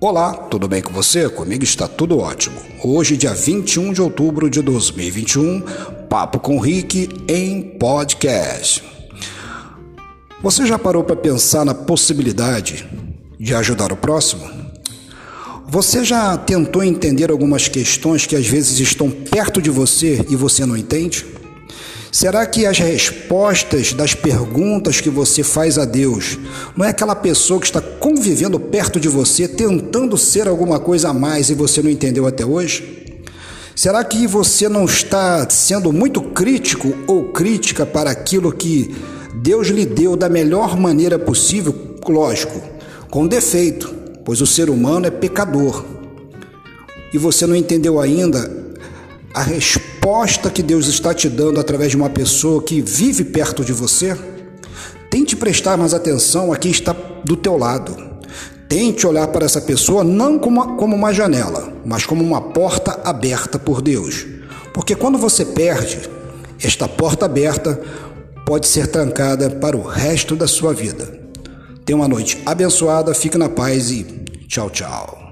Olá, tudo bem com você? Comigo está tudo ótimo. Hoje, dia 21 de outubro de 2021, Papo com Rick em podcast. Você já parou para pensar na possibilidade de ajudar o próximo? Você já tentou entender algumas questões que às vezes estão perto de você e você não entende? Será que as respostas das perguntas que você faz a Deus não é aquela pessoa que está convivendo perto de você, tentando ser alguma coisa a mais e você não entendeu até hoje? Será que você não está sendo muito crítico ou crítica para aquilo que Deus lhe deu da melhor maneira possível? Lógico, com defeito, pois o ser humano é pecador. E você não entendeu ainda a resposta que Deus está te dando através de uma pessoa que vive perto de você? Tente prestar mais atenção a quem está do teu lado. Tente olhar para essa pessoa não como uma, como uma janela, mas como uma porta aberta por Deus. Porque quando você perde, esta porta aberta pode ser trancada para o resto da sua vida. Tenha uma noite abençoada, fique na paz e tchau, tchau.